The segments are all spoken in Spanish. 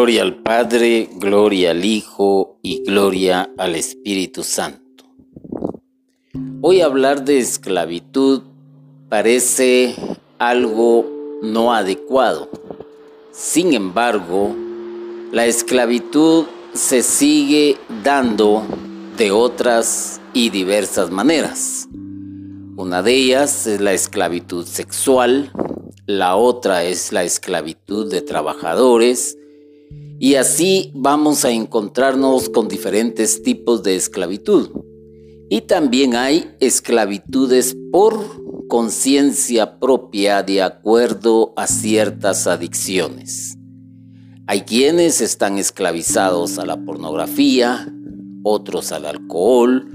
Gloria al Padre, gloria al Hijo y gloria al Espíritu Santo. Hoy hablar de esclavitud parece algo no adecuado. Sin embargo, la esclavitud se sigue dando de otras y diversas maneras. Una de ellas es la esclavitud sexual, la otra es la esclavitud de trabajadores, y así vamos a encontrarnos con diferentes tipos de esclavitud. Y también hay esclavitudes por conciencia propia de acuerdo a ciertas adicciones. Hay quienes están esclavizados a la pornografía, otros al alcohol,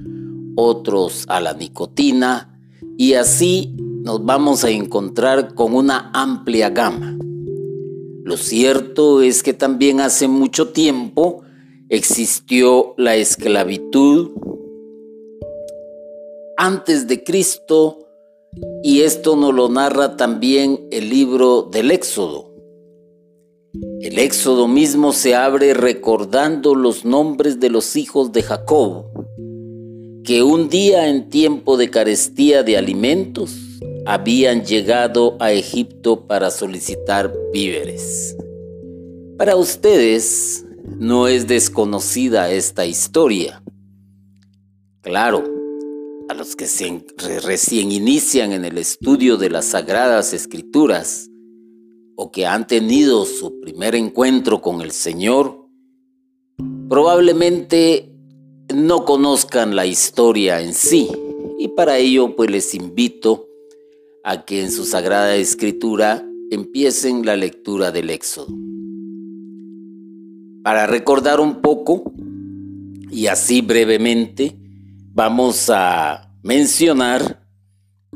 otros a la nicotina, y así nos vamos a encontrar con una amplia gama. Lo cierto es que también hace mucho tiempo existió la esclavitud antes de Cristo y esto nos lo narra también el libro del Éxodo. El Éxodo mismo se abre recordando los nombres de los hijos de Jacob, que un día en tiempo de carestía de alimentos habían llegado a Egipto para solicitar víveres. Para ustedes no es desconocida esta historia. Claro, a los que se recién inician en el estudio de las sagradas escrituras o que han tenido su primer encuentro con el Señor, probablemente no conozcan la historia en sí y para ello pues les invito a que en su sagrada escritura empiecen la lectura del Éxodo. Para recordar un poco, y así brevemente, vamos a mencionar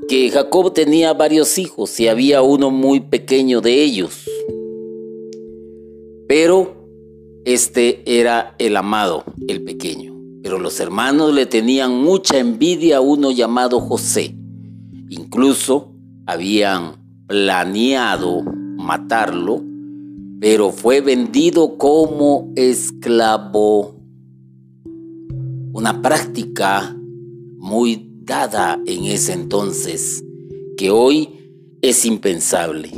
que Jacob tenía varios hijos y había uno muy pequeño de ellos. Pero este era el amado, el pequeño. Pero los hermanos le tenían mucha envidia a uno llamado José. Incluso habían planeado matarlo, pero fue vendido como esclavo. Una práctica muy dada en ese entonces, que hoy es impensable.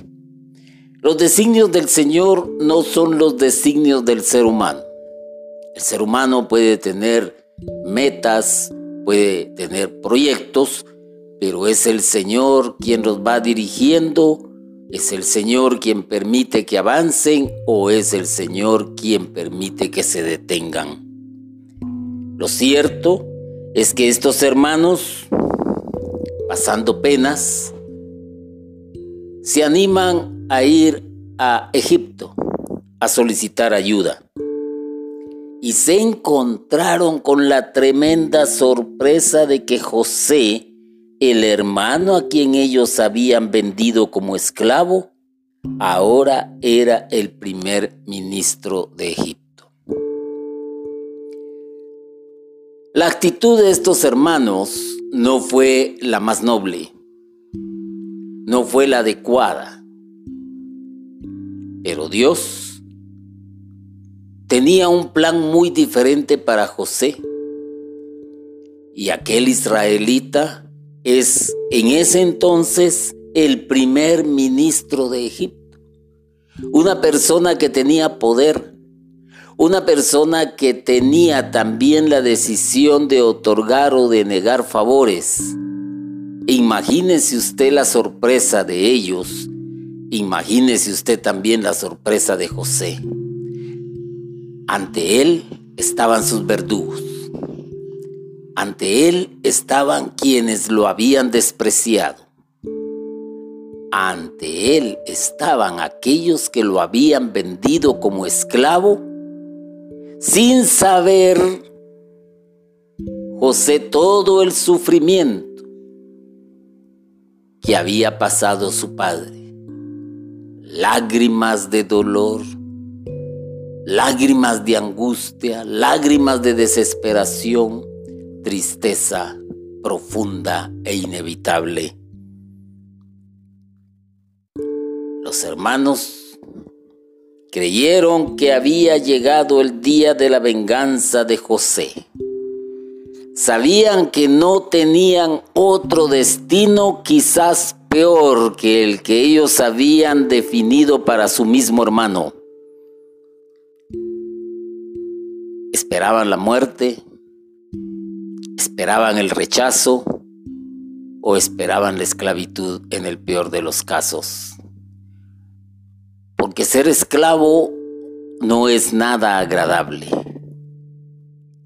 Los designios del Señor no son los designios del ser humano. El ser humano puede tener metas, puede tener proyectos, pero es el Señor quien los va dirigiendo, es el Señor quien permite que avancen o es el Señor quien permite que se detengan. Lo cierto es que estos hermanos, pasando penas, se animan a ir a Egipto a solicitar ayuda. Y se encontraron con la tremenda sorpresa de que José el hermano a quien ellos habían vendido como esclavo, ahora era el primer ministro de Egipto. La actitud de estos hermanos no fue la más noble, no fue la adecuada, pero Dios tenía un plan muy diferente para José y aquel israelita es en ese entonces el primer ministro de Egipto. Una persona que tenía poder, una persona que tenía también la decisión de otorgar o de negar favores. Imagínese usted la sorpresa de ellos, imagínese usted también la sorpresa de José. Ante él estaban sus verdugos. Ante él estaban quienes lo habían despreciado. Ante él estaban aquellos que lo habían vendido como esclavo sin saber José todo el sufrimiento que había pasado su padre. Lágrimas de dolor, lágrimas de angustia, lágrimas de desesperación, tristeza profunda e inevitable. Los hermanos Creyeron que había llegado el día de la venganza de José. Sabían que no tenían otro destino quizás peor que el que ellos habían definido para su mismo hermano. Esperaban la muerte, esperaban el rechazo o esperaban la esclavitud en el peor de los casos. Porque ser esclavo no es nada agradable.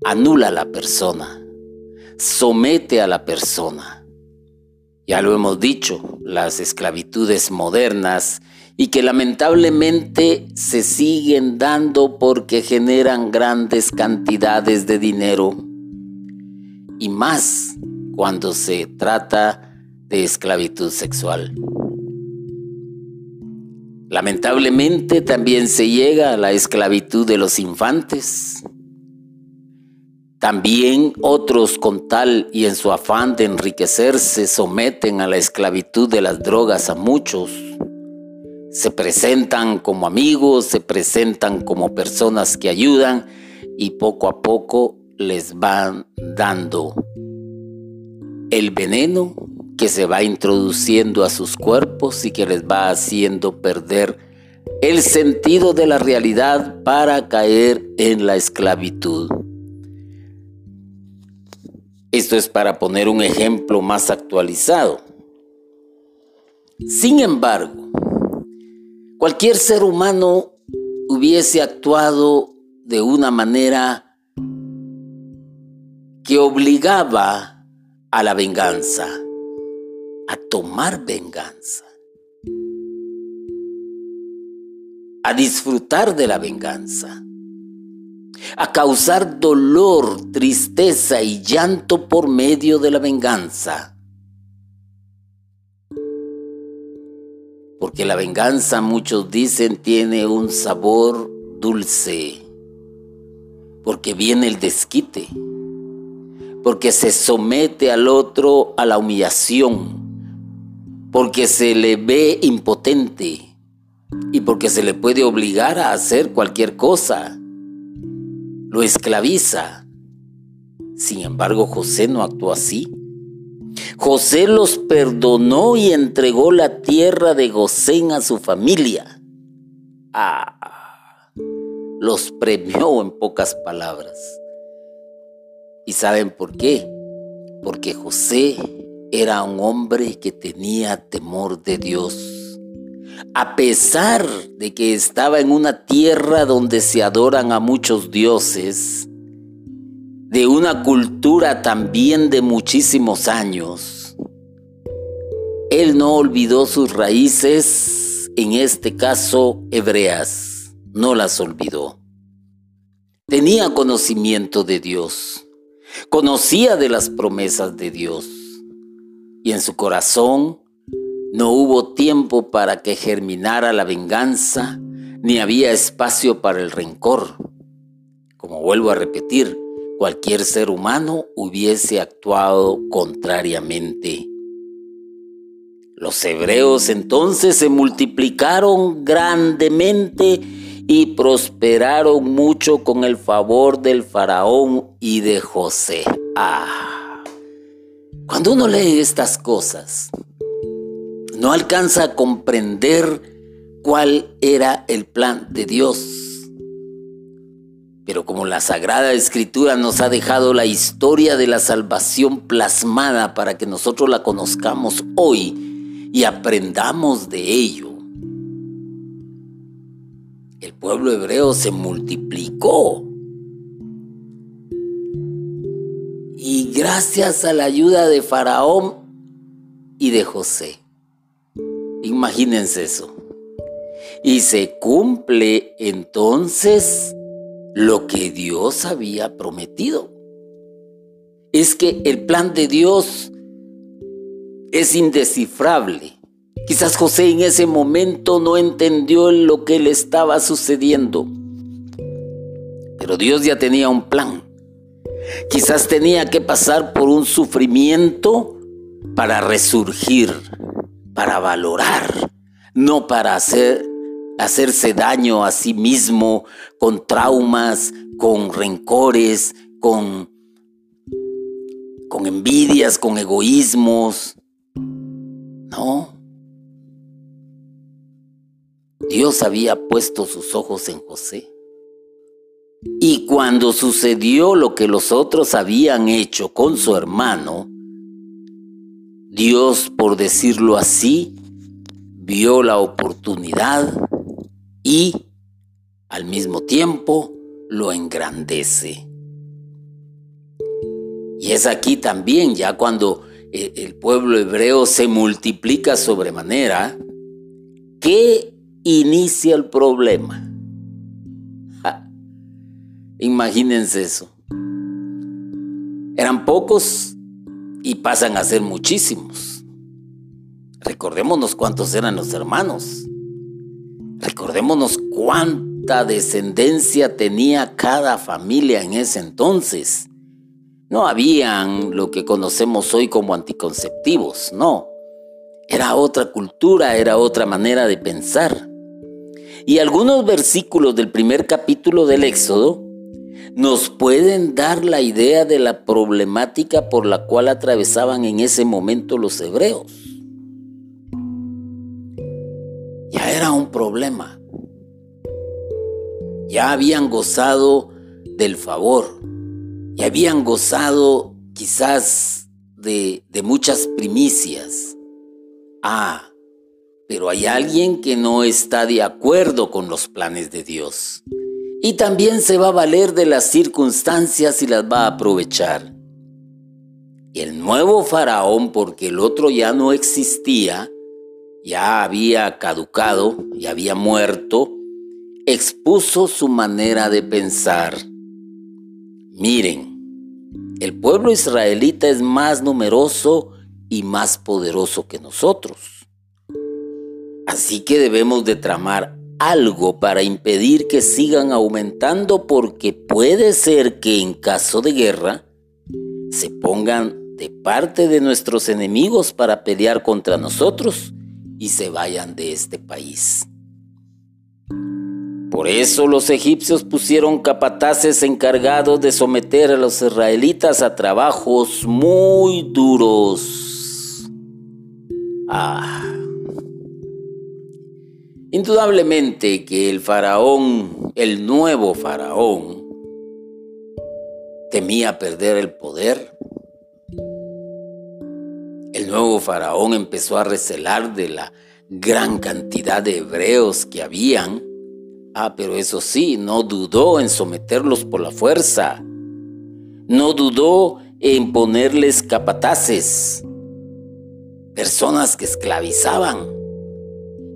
Anula a la persona, somete a la persona. Ya lo hemos dicho, las esclavitudes modernas y que lamentablemente se siguen dando porque generan grandes cantidades de dinero y más cuando se trata de esclavitud sexual. Lamentablemente también se llega a la esclavitud de los infantes. También otros con tal y en su afán de enriquecerse someten a la esclavitud de las drogas a muchos. Se presentan como amigos, se presentan como personas que ayudan y poco a poco les van dando el veneno que se va introduciendo a sus cuerpos y que les va haciendo perder el sentido de la realidad para caer en la esclavitud. Esto es para poner un ejemplo más actualizado. Sin embargo, cualquier ser humano hubiese actuado de una manera que obligaba a la venganza, a tomar venganza, a disfrutar de la venganza a causar dolor, tristeza y llanto por medio de la venganza. Porque la venganza, muchos dicen, tiene un sabor dulce. Porque viene el desquite. Porque se somete al otro a la humillación. Porque se le ve impotente. Y porque se le puede obligar a hacer cualquier cosa lo esclaviza. Sin embargo, José no actuó así. José los perdonó y entregó la tierra de Gosén a su familia. Ah, los premió en pocas palabras. ¿Y saben por qué? Porque José era un hombre que tenía temor de Dios a pesar de que estaba en una tierra donde se adoran a muchos dioses, de una cultura también de muchísimos años, él no olvidó sus raíces, en este caso hebreas, no las olvidó. Tenía conocimiento de Dios, conocía de las promesas de Dios y en su corazón no hubo tiempo para que germinara la venganza, ni había espacio para el rencor. Como vuelvo a repetir, cualquier ser humano hubiese actuado contrariamente. Los hebreos entonces se multiplicaron grandemente y prosperaron mucho con el favor del faraón y de José. Ah, cuando uno lee estas cosas, no alcanza a comprender cuál era el plan de Dios. Pero como la Sagrada Escritura nos ha dejado la historia de la salvación plasmada para que nosotros la conozcamos hoy y aprendamos de ello, el pueblo hebreo se multiplicó. Y gracias a la ayuda de Faraón y de José, Imagínense eso. Y se cumple entonces lo que Dios había prometido. Es que el plan de Dios es indescifrable. Quizás José en ese momento no entendió lo que le estaba sucediendo. Pero Dios ya tenía un plan. Quizás tenía que pasar por un sufrimiento para resurgir para valorar, no para hacer hacerse daño a sí mismo con traumas, con rencores, con, con envidias, con egoísmos. No. Dios había puesto sus ojos en José. Y cuando sucedió lo que los otros habían hecho con su hermano, Dios, por decirlo así, vio la oportunidad y al mismo tiempo lo engrandece. Y es aquí también, ya cuando eh, el pueblo hebreo se multiplica sobremanera, que inicia el problema. imagínense eso. Eran pocos y pasan a ser muchísimos. Recordémonos cuántos eran los hermanos. Recordémonos cuánta descendencia tenía cada familia en ese entonces. No habían lo que conocemos hoy como anticonceptivos, no. Era otra cultura, era otra manera de pensar. Y algunos versículos del primer capítulo del Éxodo nos pueden dar la idea de la problemática por la cual atravesaban en ese momento los hebreos. ya era un problema. Ya habían gozado del favor, ya habían gozado quizás de, de muchas primicias. Ah, pero hay alguien que no está de acuerdo con los planes de Dios. Y también se va a valer de las circunstancias y las va a aprovechar. Y el nuevo faraón, porque el otro ya no existía, ya había caducado, y había muerto, expuso su manera de pensar. Miren, el pueblo israelita es más numeroso y más poderoso que nosotros. Así que debemos de tramar algo para impedir que sigan aumentando porque puede ser que en caso de guerra se pongan de parte de nuestros enemigos para pelear contra nosotros y se vayan de este país. Por eso los egipcios pusieron capataces encargados de someter a los israelitas a trabajos muy duros. Ah. Indudablemente que el faraón, el nuevo faraón, temía perder el poder el nuevo faraón empezó a recelar de la gran cantidad de hebreos que habían. Ah, pero eso sí, no dudó en someterlos por la fuerza. No dudó en ponerles capataces. Personas que esclavizaban.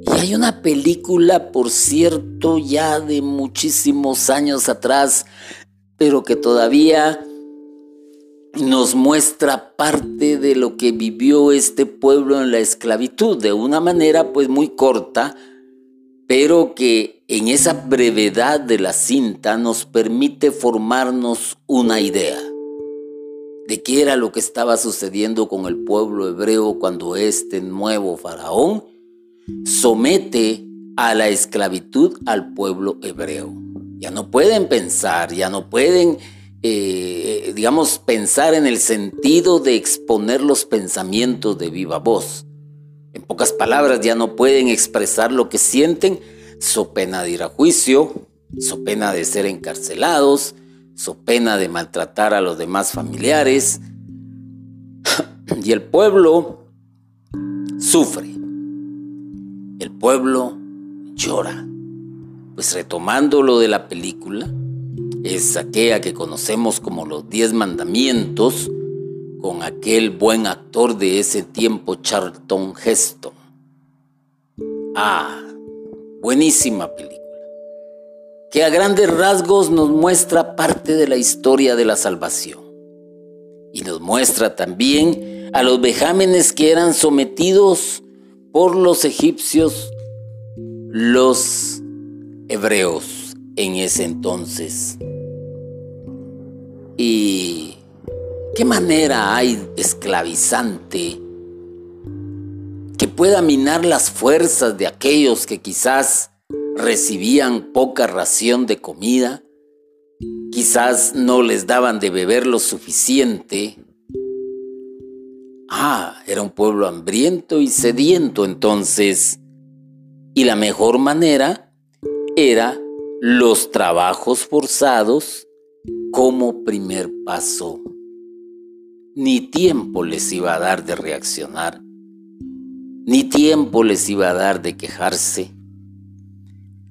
Y hay una película, por cierto, ya de muchísimos años atrás, pero que todavía nos muestra parte de lo que vivió este pueblo en la esclavitud, de una manera pues muy corta, pero que en esa brevedad de la cinta nos permite formarnos una idea de qué era lo que estaba sucediendo con el pueblo hebreo cuando este nuevo faraón somete a la esclavitud al pueblo hebreo. Ya no pueden pensar, ya no pueden eh, digamos, pensar en el sentido de exponer los pensamientos de viva voz. En pocas palabras, ya no pueden expresar lo que sienten, so pena de ir a juicio, so pena de ser encarcelados, so pena de maltratar a los demás familiares. y el pueblo sufre. Pueblo llora. Pues retomando lo de la película, es aquella que conocemos como los Diez Mandamientos, con aquel buen actor de ese tiempo, Charlton Heston. Ah, buenísima película, que a grandes rasgos nos muestra parte de la historia de la salvación y nos muestra también a los vejámenes que eran sometidos por los egipcios, los hebreos en ese entonces. ¿Y qué manera hay esclavizante que pueda minar las fuerzas de aquellos que quizás recibían poca ración de comida, quizás no les daban de beber lo suficiente. Ah, era un pueblo hambriento y sediento entonces. Y la mejor manera era los trabajos forzados como primer paso. Ni tiempo les iba a dar de reaccionar, ni tiempo les iba a dar de quejarse.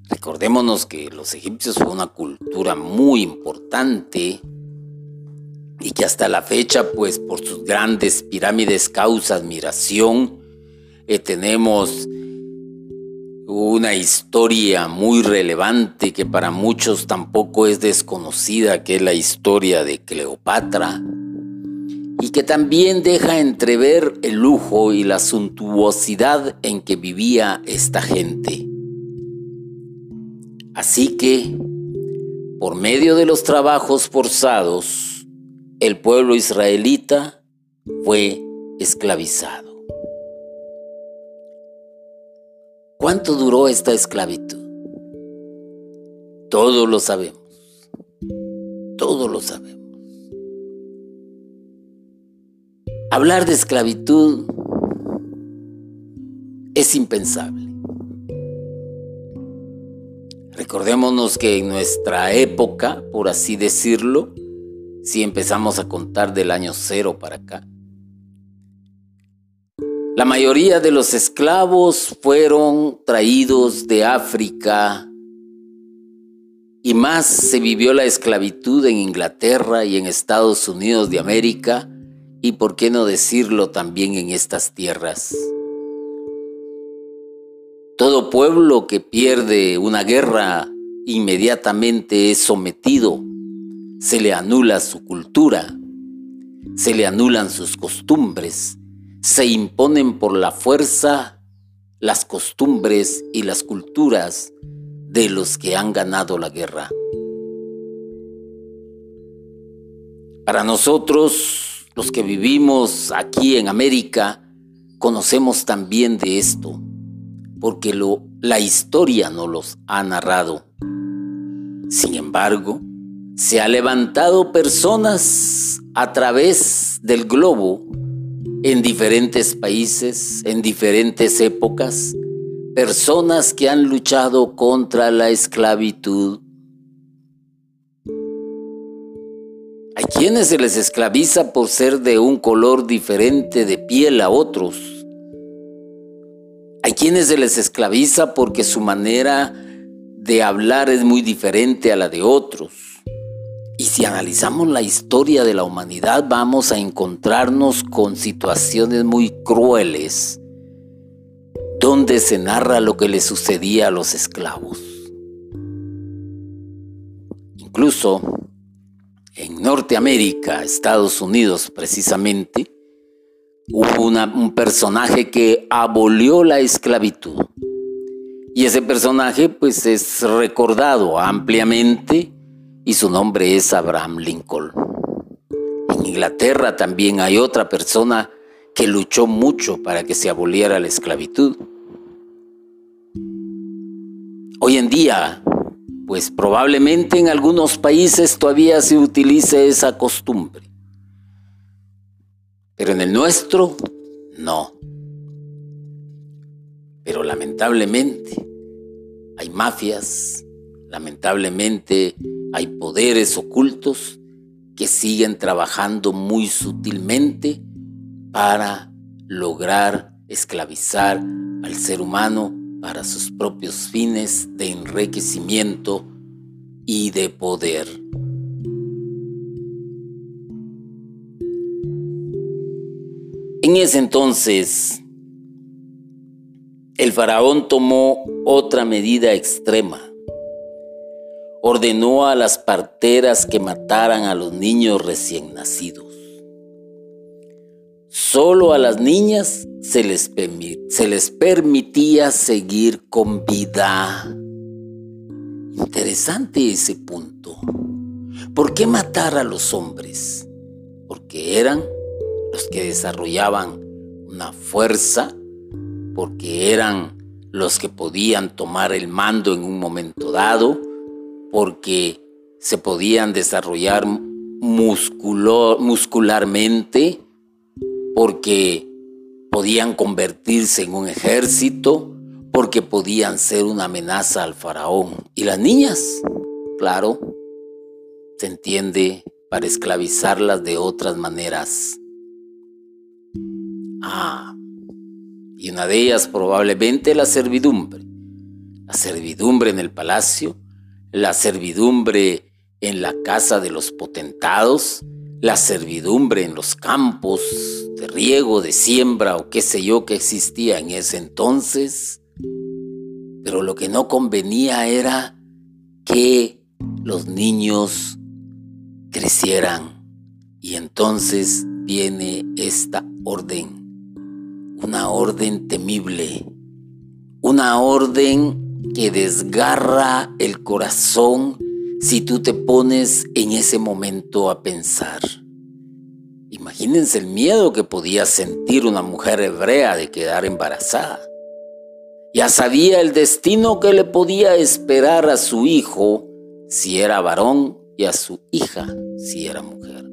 Recordémonos que los egipcios fue una cultura muy importante y que hasta la fecha, pues por sus grandes pirámides causa admiración. Eh, tenemos una historia muy relevante que para muchos tampoco es desconocida, que es la historia de Cleopatra, y que también deja entrever el lujo y la suntuosidad en que vivía esta gente. Así que, por medio de los trabajos forzados, el pueblo israelita fue esclavizado. ¿Cuánto duró esta esclavitud? Todos lo sabemos. Todos lo sabemos. Hablar de esclavitud es impensable. Recordémonos que en nuestra época, por así decirlo, si empezamos a contar del año cero para acá, la mayoría de los esclavos fueron traídos de África y más se vivió la esclavitud en Inglaterra y en Estados Unidos de América y por qué no decirlo también en estas tierras. Todo pueblo que pierde una guerra inmediatamente es sometido, se le anula su cultura, se le anulan sus costumbres, se imponen por la fuerza las costumbres y las culturas de los que han ganado la guerra. Para nosotros, los que vivimos aquí en América, conocemos también de esto, porque lo, la historia nos los ha narrado. Sin embargo, se ha levantado personas a través del globo en diferentes países, en diferentes épocas, personas que han luchado contra la esclavitud. Hay quienes se les esclaviza por ser de un color diferente de piel a otros. Hay quienes se les esclaviza porque su manera de hablar es muy diferente a la de otros. Y si analizamos la historia de la humanidad vamos a encontrarnos con situaciones muy crueles donde se narra lo que le sucedía a los esclavos. Incluso en Norteamérica, Estados Unidos precisamente, hubo un personaje que abolió la esclavitud. Y ese personaje pues es recordado ampliamente y su nombre es Abraham Lincoln. En Inglaterra también hay otra persona que luchó mucho para que se aboliera la esclavitud. Hoy en día, pues probablemente en algunos países todavía se utilice esa costumbre, pero en el nuestro no. Pero lamentablemente hay mafias, lamentablemente hay poderes ocultos que siguen trabajando muy sutilmente para lograr esclavizar al ser humano para sus propios fines de enriquecimiento y de poder. En ese entonces, el faraón tomó otra medida extrema ordenó a las parteras que mataran a los niños recién nacidos. Solo a las niñas se les, se les permitía seguir con vida. Interesante ese punto. ¿Por qué matar a los hombres? Porque eran los que desarrollaban una fuerza, porque eran los que podían tomar el mando en un momento dado, porque se podían desarrollar muscularmente, porque podían convertirse en un ejército, porque podían ser una amenaza al faraón. Y las niñas, claro, se entiende, para esclavizarlas de otras maneras. Ah, y una de ellas probablemente la servidumbre. La servidumbre en el palacio, la servidumbre en la casa de los potentados, la servidumbre en los campos de riego, de siembra o qué sé yo que existía en ese entonces. Pero lo que no convenía era que los niños crecieran. Y entonces viene esta orden, una orden temible, una orden que desgarra el corazón si tú te pones en ese momento a pensar. Imagínense el miedo que podía sentir una mujer hebrea de quedar embarazada. Ya sabía el destino que le podía esperar a su hijo si era varón y a su hija si era mujer.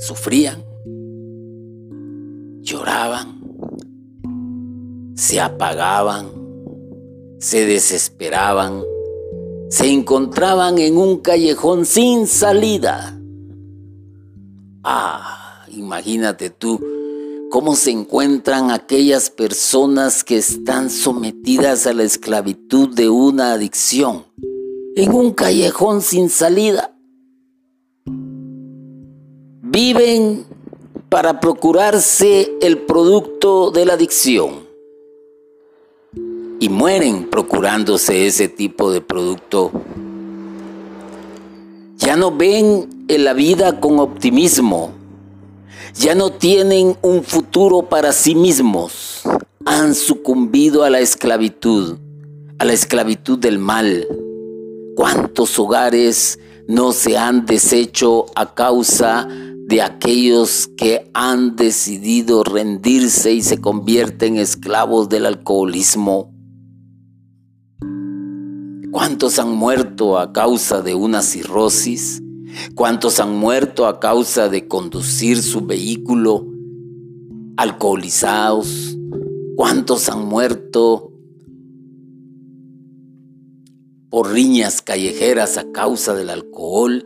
Sufrían, lloraban, se apagaban, se desesperaban, se encontraban en un callejón sin salida. Ah, imagínate tú cómo se encuentran aquellas personas que están sometidas a la esclavitud de una adicción en un callejón sin salida. Viven para procurarse el producto de la adicción y mueren procurándose ese tipo de producto. Ya no ven en la vida con optimismo ya no tienen un futuro para sí mismos. Han sucumbido a la esclavitud, a la esclavitud del mal. ¿Cuántos hogares no se han deshecho a causa de aquellos que han decidido rendirse y se convierten en esclavos del alcoholismo? ¿Cuántos han muerto a causa de una cirrosis? ¿Cuántos han muerto a causa de conducir su vehículo alcoholizados? ¿Cuántos han muerto por riñas callejeras a causa del alcohol?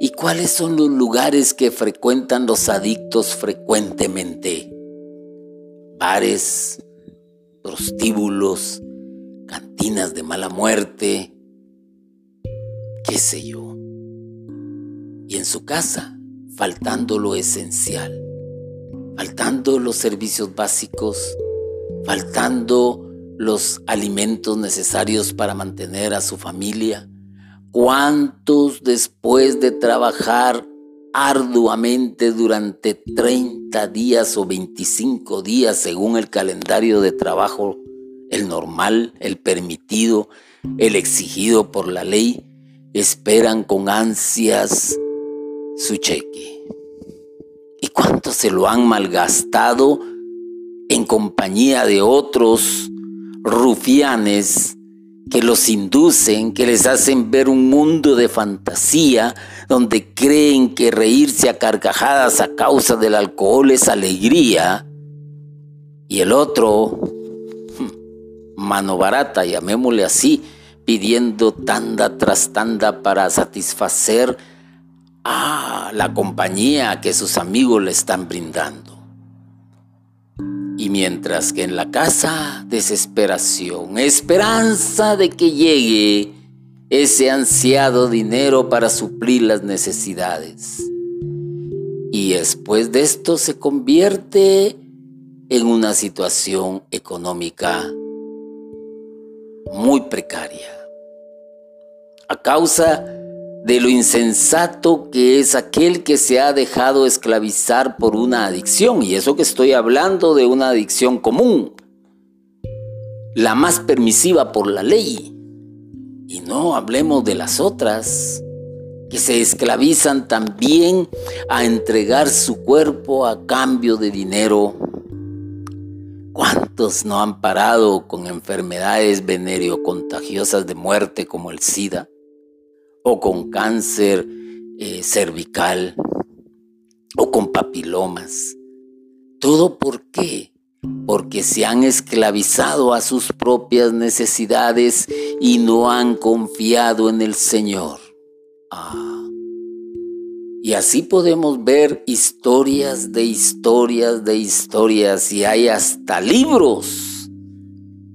¿Y cuáles son los lugares que frecuentan los adictos frecuentemente? Bares, prostíbulos, cantinas de mala muerte, qué sé yo y en su casa, faltando lo esencial, faltando los servicios básicos, faltando los alimentos necesarios para mantener a su familia. ¿Cuántos después de trabajar arduamente durante 30 días o 25 días según el calendario de trabajo, el normal, el permitido, el exigido por la ley, esperan con ansias su cheque. ¿Y cuánto se lo han malgastado en compañía de otros rufianes que los inducen, que les hacen ver un mundo de fantasía donde creen que reírse a carcajadas a causa del alcohol es alegría? Y el otro, mano barata, llamémosle así, pidiendo tanda tras tanda para satisfacer a la compañía que sus amigos le están brindando. Y mientras que en la casa, desesperación, esperanza de que llegue ese ansiado dinero para suplir las necesidades. Y después de esto se convierte en una situación económica muy precaria. A causa de lo insensato que es aquel que se ha dejado esclavizar por una adicción. Y eso que estoy hablando de una adicción común, la más permisiva por la ley. Y no hablemos de las otras, que se esclavizan también a entregar su cuerpo a cambio de dinero. ¿Cuántos no han parado con enfermedades venereocontagiosas de muerte como el SIDA? ¿O con cáncer eh, cervical? ¿O con papilomas? ¿Todo por qué? Porque se han esclavizado a sus propias necesidades y no han confiado en el Señor. Ah. Y así podemos ver historias de historias de historias y hay hasta libros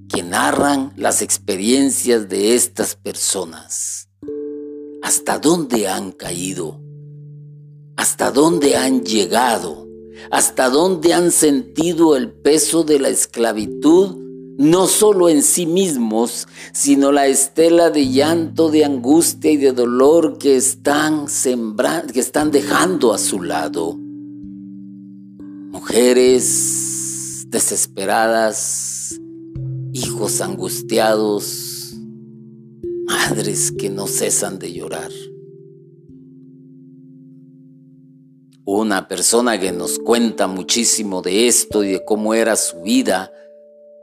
que narran las experiencias de estas personas. ¿Hasta dónde han caído? ¿Hasta dónde han llegado? ¿Hasta dónde han sentido el peso de la esclavitud no solo en sí mismos, sino la estela de llanto, de angustia y de dolor que están que están dejando a su lado. Mujeres desesperadas, hijos angustiados, madres que no cesan de llorar. Una persona que nos cuenta muchísimo de esto y de cómo era su vida,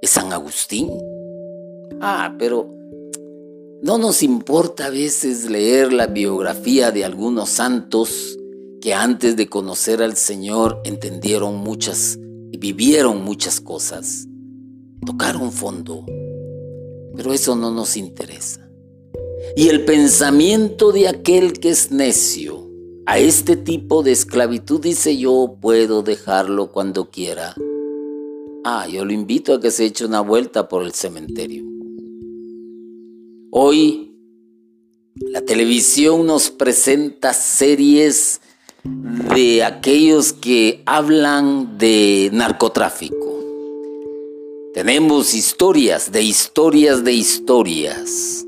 es San Agustín. Ah, pero no nos importa a veces leer la biografía de algunos santos que antes de conocer al Señor entendieron muchas y vivieron muchas cosas, tocaron fondo, pero eso no nos interesa. Y el pensamiento de aquel que es necio a este tipo de esclavitud dice yo puedo dejarlo cuando quiera Ah, yo lo invito a que se eche una vuelta por el cementerio. Hoy la televisión nos presenta series de aquellos que hablan de narcotráfico. Tenemos historias de historias de historias.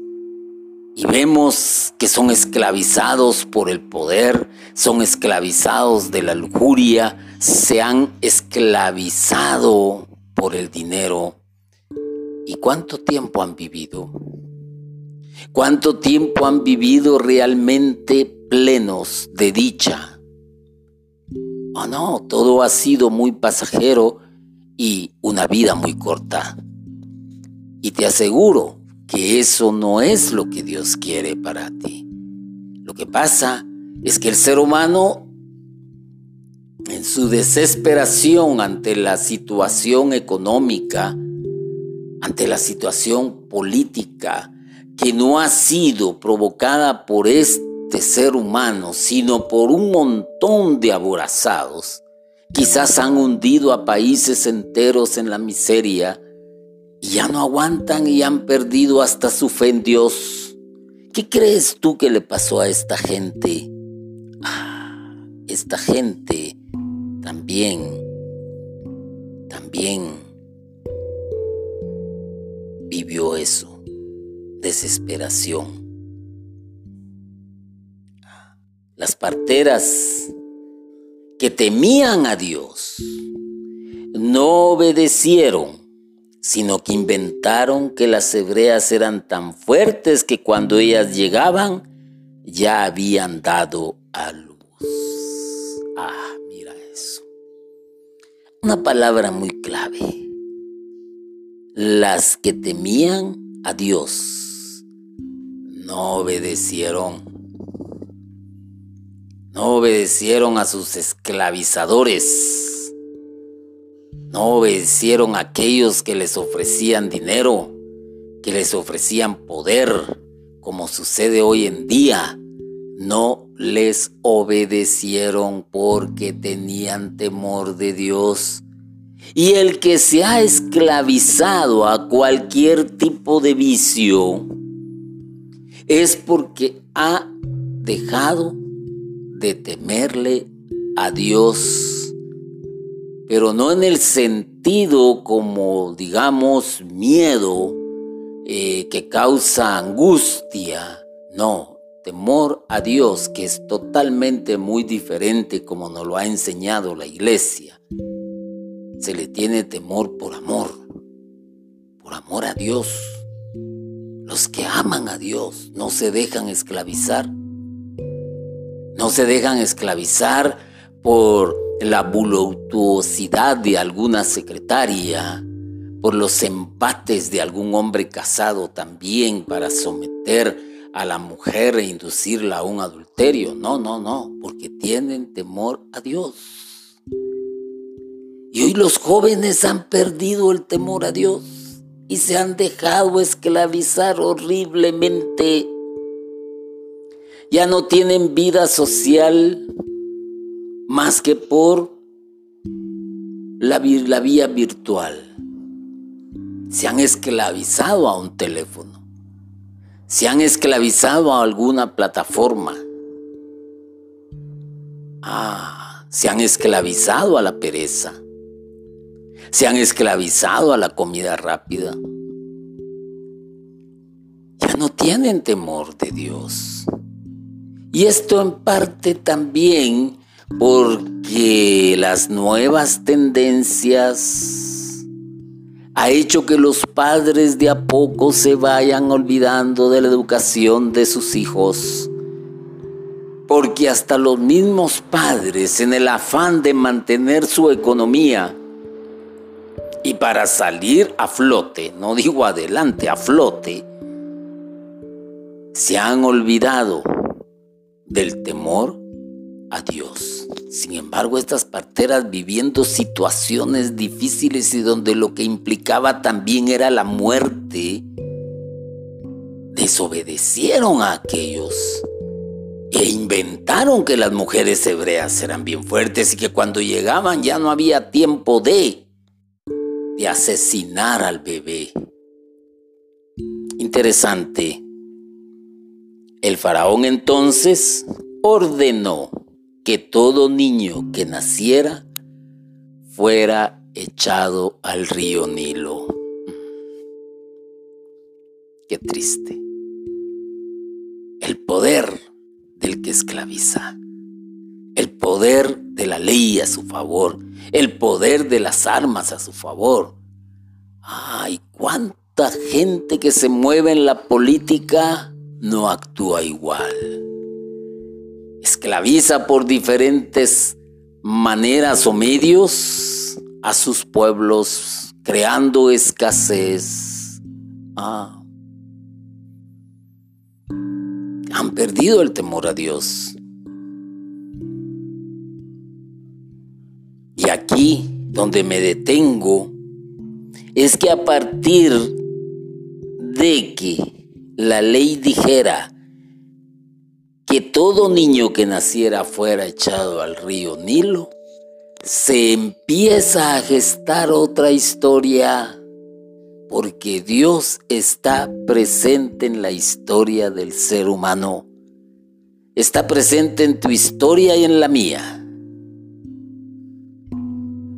Y vemos que son esclavizados por el poder, son esclavizados de la lujuria, se han esclavizado por el dinero. ¿Y cuánto tiempo han vivido? ¿Cuánto tiempo han vivido realmente plenos de dicha? Oh no, todo ha sido muy pasajero y una vida muy corta. Y te aseguro que eso no es lo que Dios quiere para ti. Lo que pasa es que el ser humano, en su desesperación ante la situación económica, ante la situación política, que no ha sido provocada por este ser humano, sino por un montón de aborazados, quizás han hundido a países enteros en la miseria, y ya no aguantan y han perdido hasta su fe en Dios. ¿Qué crees tú que le pasó a esta gente? Ah, esta gente también, también vivió eso, desesperación. Las parteras que temían a Dios no obedecieron sino que inventaron que las hebreas eran tan fuertes que cuando ellas llegaban ya habían dado a luz. Ah, mira eso. Una palabra muy clave. Las que temían a Dios no obedecieron. No obedecieron a sus esclavizadores no obedecieron a aquellos que les ofrecían dinero, que les ofrecían poder, como sucede hoy en día. No les obedecieron porque tenían temor de Dios. Y el que se ha esclavizado a cualquier tipo de vicio es porque ha dejado de temerle a Dios pero no en el sentido como, digamos, miedo eh, que causa angustia, no, temor a Dios, que es totalmente muy diferente como nos lo ha enseñado la iglesia. Se le tiene temor por amor, por amor a Dios. Los que aman a Dios no se dejan esclavizar, no se dejan esclavizar por la voluptuosidad de alguna secretaria, por los embates de algún hombre casado también para someter a la mujer e inducirla a un adulterio. No, no, no, porque tienen temor a Dios. Y hoy los jóvenes han perdido el temor a Dios y se han dejado esclavizar horriblemente. Ya no tienen vida social más que por la, la vía virtual se han esclavizado a un teléfono, se han esclavizado a alguna plataforma, ah, se han esclavizado a la pereza, se han esclavizado a la comida rápida. Ya no tienen temor de Dios. Y esto en parte también porque las nuevas tendencias ha hecho que los padres de a poco se vayan olvidando de la educación de sus hijos. Porque hasta los mismos padres, en el afán de mantener su economía y para salir a flote, no digo adelante, a flote, se han olvidado del temor a Dios. Sin embargo, estas parteras viviendo situaciones difíciles y donde lo que implicaba también era la muerte, desobedecieron a aquellos e inventaron que las mujeres hebreas eran bien fuertes y que cuando llegaban ya no había tiempo de, de asesinar al bebé. Interesante. El faraón entonces ordenó que todo niño que naciera fuera echado al río Nilo. Qué triste. El poder del que esclaviza. El poder de la ley a su favor. El poder de las armas a su favor. Ay, cuánta gente que se mueve en la política no actúa igual esclaviza por diferentes maneras o medios a sus pueblos, creando escasez. Ah. Han perdido el temor a Dios. Y aquí donde me detengo es que a partir de que la ley dijera que todo niño que naciera fuera echado al río Nilo, se empieza a gestar otra historia porque Dios está presente en la historia del ser humano. Está presente en tu historia y en la mía.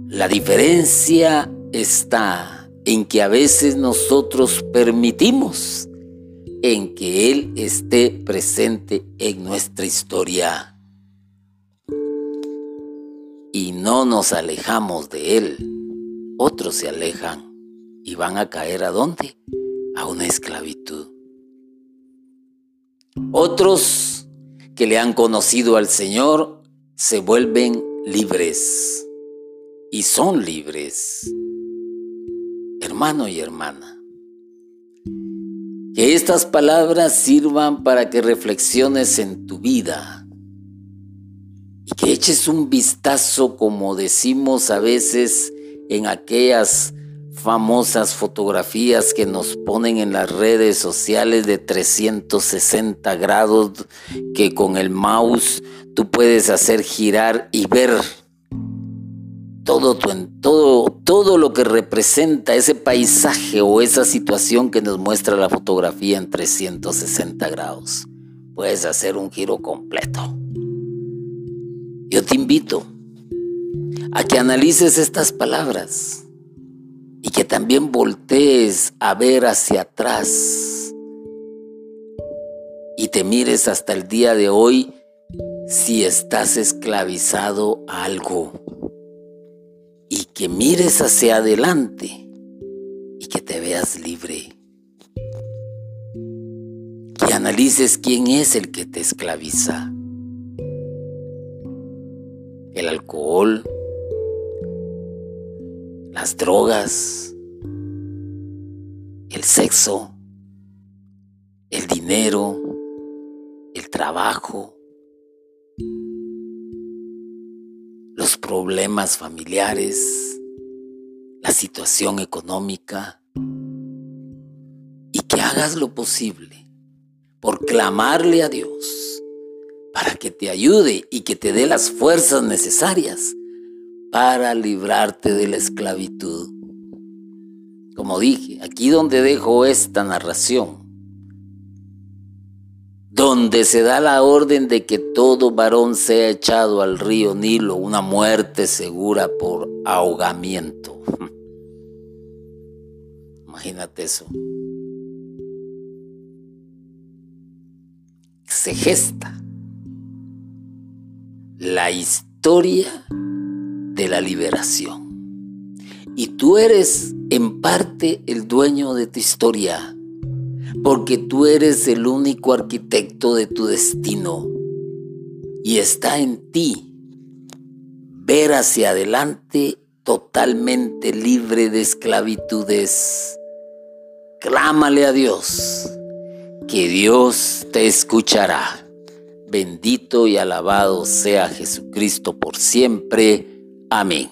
La diferencia está en que a veces nosotros permitimos en que Él esté presente en nuestra historia. Y no nos alejamos de Él. Otros se alejan y van a caer a dónde? A una esclavitud. Otros que le han conocido al Señor se vuelven libres y son libres. Hermano y hermana, que estas palabras sirvan para que reflexiones en tu vida. Y que eches un vistazo, como decimos a veces, en aquellas famosas fotografías que nos ponen en las redes sociales de 360 grados que con el mouse tú puedes hacer girar y ver todo, todo, todo lo que representa ese paisaje o esa situación que nos muestra la fotografía en 360 grados. Puedes hacer un giro completo. Yo te invito a que analices estas palabras y que también voltees a ver hacia atrás y te mires hasta el día de hoy si estás esclavizado a algo que mires hacia adelante y que te veas libre. Que analices quién es el que te esclaviza. El alcohol, las drogas, el sexo, el dinero, el trabajo, problemas familiares, la situación económica, y que hagas lo posible por clamarle a Dios para que te ayude y que te dé las fuerzas necesarias para librarte de la esclavitud. Como dije, aquí donde dejo esta narración, donde se da la orden de que todo varón sea echado al río Nilo, una muerte segura por ahogamiento. Imagínate eso. Se gesta la historia de la liberación. Y tú eres en parte el dueño de tu historia, porque tú eres el único arquitecto de tu destino. Y está en ti ver hacia adelante totalmente libre de esclavitudes. Clámale a Dios, que Dios te escuchará. Bendito y alabado sea Jesucristo por siempre. Amén.